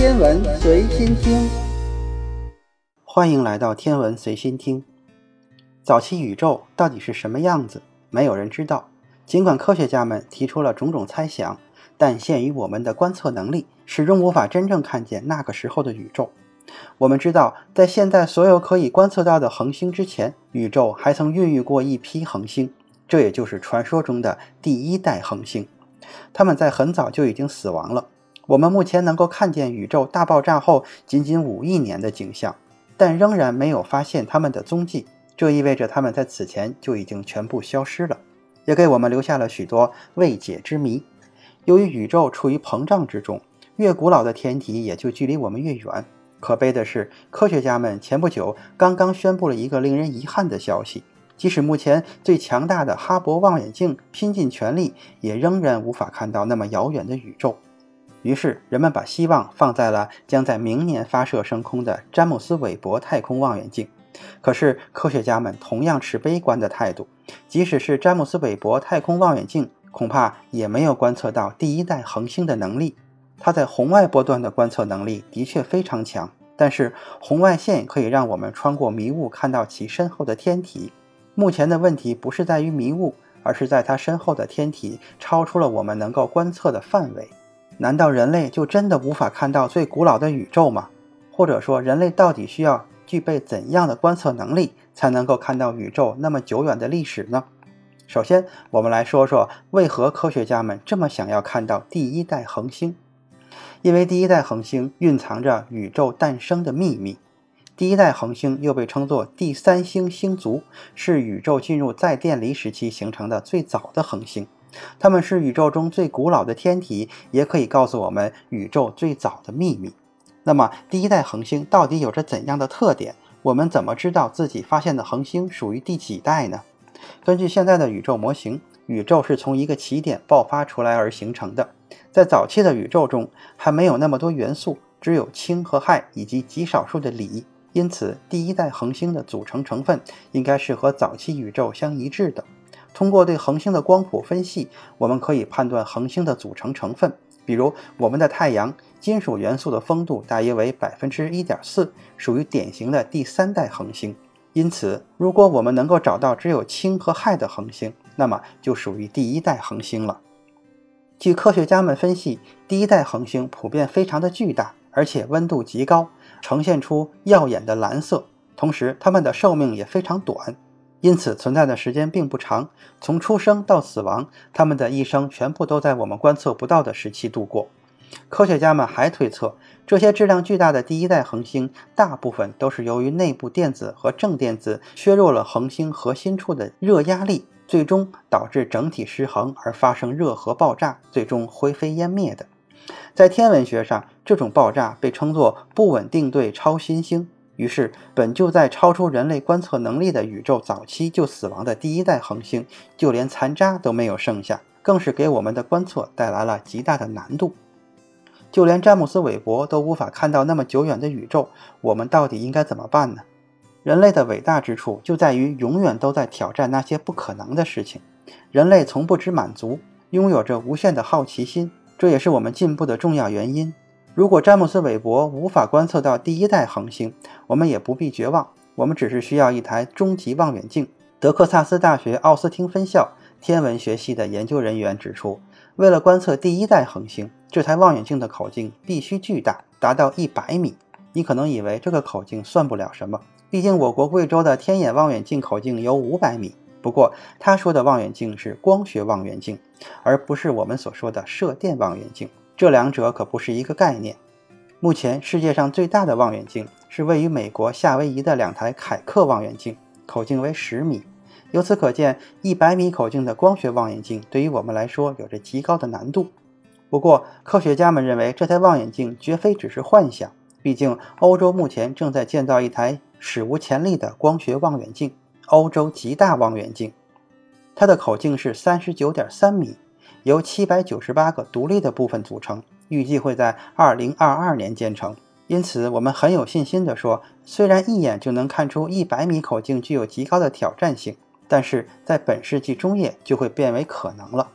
天文随心听，欢迎来到天文随心听。早期宇宙到底是什么样子？没有人知道。尽管科学家们提出了种种猜想，但限于我们的观测能力，始终无法真正看见那个时候的宇宙。我们知道，在现在所有可以观测到的恒星之前，宇宙还曾孕育过一批恒星，这也就是传说中的第一代恒星。它们在很早就已经死亡了。我们目前能够看见宇宙大爆炸后仅仅五亿年的景象，但仍然没有发现它们的踪迹。这意味着它们在此前就已经全部消失了，也给我们留下了许多未解之谜。由于宇宙处于膨胀之中，越古老的天体也就距离我们越远。可悲的是，科学家们前不久刚刚宣布了一个令人遗憾的消息：即使目前最强大的哈勃望远镜拼尽全力，也仍然无法看到那么遥远的宇宙。于是，人们把希望放在了将在明年发射升空的詹姆斯·韦伯太空望远镜。可是，科学家们同样持悲观的态度。即使是詹姆斯·韦伯太空望远镜，恐怕也没有观测到第一代恒星的能力。它在红外波段的观测能力的确非常强，但是红外线可以让我们穿过迷雾看到其身后的天体。目前的问题不是在于迷雾，而是在它身后的天体超出了我们能够观测的范围。难道人类就真的无法看到最古老的宇宙吗？或者说，人类到底需要具备怎样的观测能力，才能够看到宇宙那么久远的历史呢？首先，我们来说说为何科学家们这么想要看到第一代恒星。因为第一代恒星蕴藏着宇宙诞生的秘密。第一代恒星又被称作第三星星族，是宇宙进入再电离时期形成的最早的恒星。它们是宇宙中最古老的天体，也可以告诉我们宇宙最早的秘密。那么，第一代恒星到底有着怎样的特点？我们怎么知道自己发现的恒星属于第几代呢？根据现在的宇宙模型，宇宙是从一个起点爆发出来而形成的。在早期的宇宙中，还没有那么多元素，只有氢和氦以及极少数的锂，因此第一代恒星的组成成分应该是和早期宇宙相一致的。通过对恒星的光谱分析，我们可以判断恒星的组成成分。比如，我们的太阳金属元素的丰度大约为百分之一点四，属于典型的第三代恒星。因此，如果我们能够找到只有氢和氦的恒星，那么就属于第一代恒星了。据科学家们分析，第一代恒星普遍非常的巨大，而且温度极高，呈现出耀眼的蓝色。同时，它们的寿命也非常短。因此，存在的时间并不长。从出生到死亡，他们的一生全部都在我们观测不到的时期度过。科学家们还推测，这些质量巨大的第一代恒星，大部分都是由于内部电子和正电子削弱了恒星核心处的热压力，最终导致整体失衡而发生热核爆炸，最终灰飞烟灭的。在天文学上，这种爆炸被称作不稳定对超新星。于是，本就在超出人类观测能力的宇宙早期就死亡的第一代恒星，就连残渣都没有剩下，更是给我们的观测带来了极大的难度。就连詹姆斯·韦伯都无法看到那么久远的宇宙，我们到底应该怎么办呢？人类的伟大之处就在于永远都在挑战那些不可能的事情。人类从不知满足，拥有着无限的好奇心，这也是我们进步的重要原因。如果詹姆斯·韦伯无法观测到第一代恒星，我们也不必绝望。我们只是需要一台终极望远镜。德克萨斯大学奥斯汀分校天文学系的研究人员指出，为了观测第一代恒星，这台望远镜的口径必须巨大，达到一百米。你可能以为这个口径算不了什么，毕竟我国贵州的天眼望远镜口径有五百米。不过，他说的望远镜是光学望远镜，而不是我们所说的射电望远镜。这两者可不是一个概念。目前世界上最大的望远镜是位于美国夏威夷的两台凯克望远镜，口径为十米。由此可见，一百米口径的光学望远镜对于我们来说有着极高的难度。不过，科学家们认为这台望远镜绝非只是幻想，毕竟欧洲目前正在建造一台史无前例的光学望远镜——欧洲极大望远镜，它的口径是三十九点三米。由七百九十八个独立的部分组成，预计会在二零二二年建成。因此，我们很有信心地说，虽然一眼就能看出一百米口径具有极高的挑战性，但是在本世纪中叶就会变为可能了。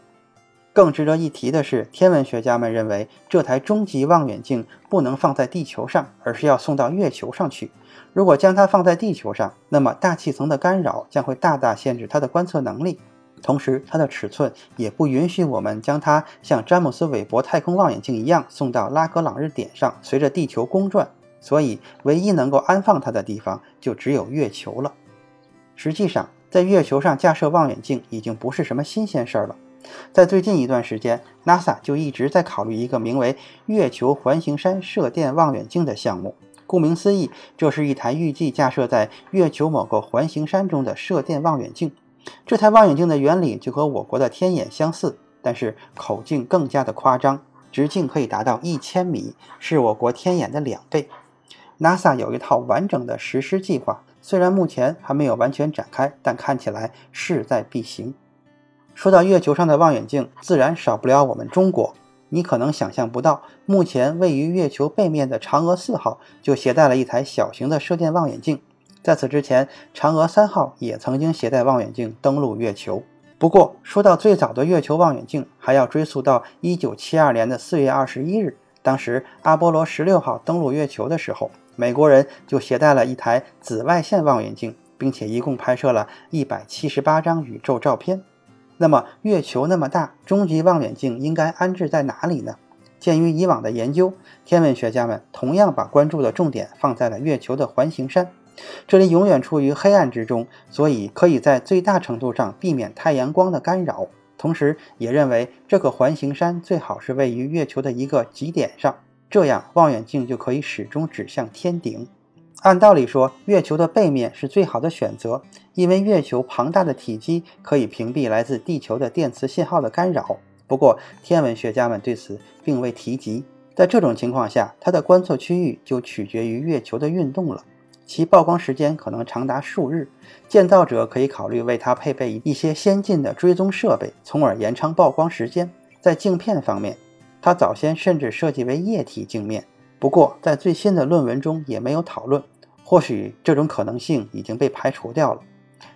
更值得一提的是，天文学家们认为这台终极望远镜不能放在地球上，而是要送到月球上去。如果将它放在地球上，那么大气层的干扰将会大大限制它的观测能力，同时它的尺寸也不允许我们将它像詹姆斯韦伯太空望远镜一样送到拉格朗日点上，随着地球公转。所以，唯一能够安放它的地方就只有月球了。实际上，在月球上架设望远镜已经不是什么新鲜事儿了。在最近一段时间，NASA 就一直在考虑一个名为“月球环形山射电望远镜”的项目。顾名思义，这是一台预计架设在月球某个环形山中的射电望远镜。这台望远镜的原理就和我国的天眼相似，但是口径更加的夸张，直径可以达到一千米，是我国天眼的两倍。NASA 有一套完整的实施计划，虽然目前还没有完全展开，但看起来势在必行。说到月球上的望远镜，自然少不了我们中国。你可能想象不到，目前位于月球背面的嫦娥四号就携带了一台小型的射电望远镜。在此之前，嫦娥三号也曾经携带望远镜登陆月球。不过，说到最早的月球望远镜，还要追溯到1972年的4月21日，当时阿波罗十六号登陆月球的时候，美国人就携带了一台紫外线望远镜，并且一共拍摄了一百七十八张宇宙照片。那么月球那么大，终极望远镜应该安置在哪里呢？鉴于以往的研究，天文学家们同样把关注的重点放在了月球的环形山。这里永远处于黑暗之中，所以可以在最大程度上避免太阳光的干扰。同时，也认为这个环形山最好是位于月球的一个极点上，这样望远镜就可以始终指向天顶。按道理说，月球的背面是最好的选择，因为月球庞大的体积可以屏蔽来自地球的电磁信号的干扰。不过，天文学家们对此并未提及。在这种情况下，它的观测区域就取决于月球的运动了，其曝光时间可能长达数日。建造者可以考虑为它配备一些先进的追踪设备，从而延长曝光时间。在镜片方面，它早先甚至设计为液体镜面，不过在最新的论文中也没有讨论。或许这种可能性已经被排除掉了。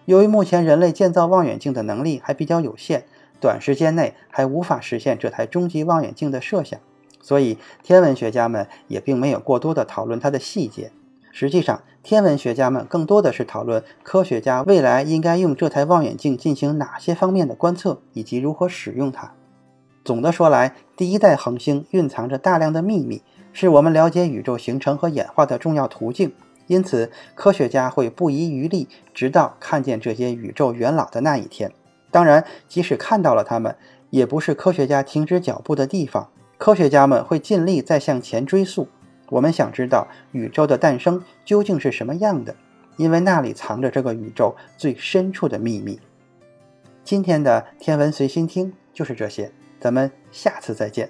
由于目前人类建造望远镜的能力还比较有限，短时间内还无法实现这台终极望远镜的设想，所以天文学家们也并没有过多的讨论它的细节。实际上，天文学家们更多的是讨论科学家未来应该用这台望远镜进行哪些方面的观测，以及如何使用它。总的说来，第一代恒星蕴藏着大量的秘密，是我们了解宇宙形成和演化的重要途径。因此，科学家会不遗余力，直到看见这些宇宙元老的那一天。当然，即使看到了他们，也不是科学家停止脚步的地方。科学家们会尽力再向前追溯。我们想知道宇宙的诞生究竟是什么样的，因为那里藏着这个宇宙最深处的秘密。今天的天文随心听就是这些，咱们下次再见。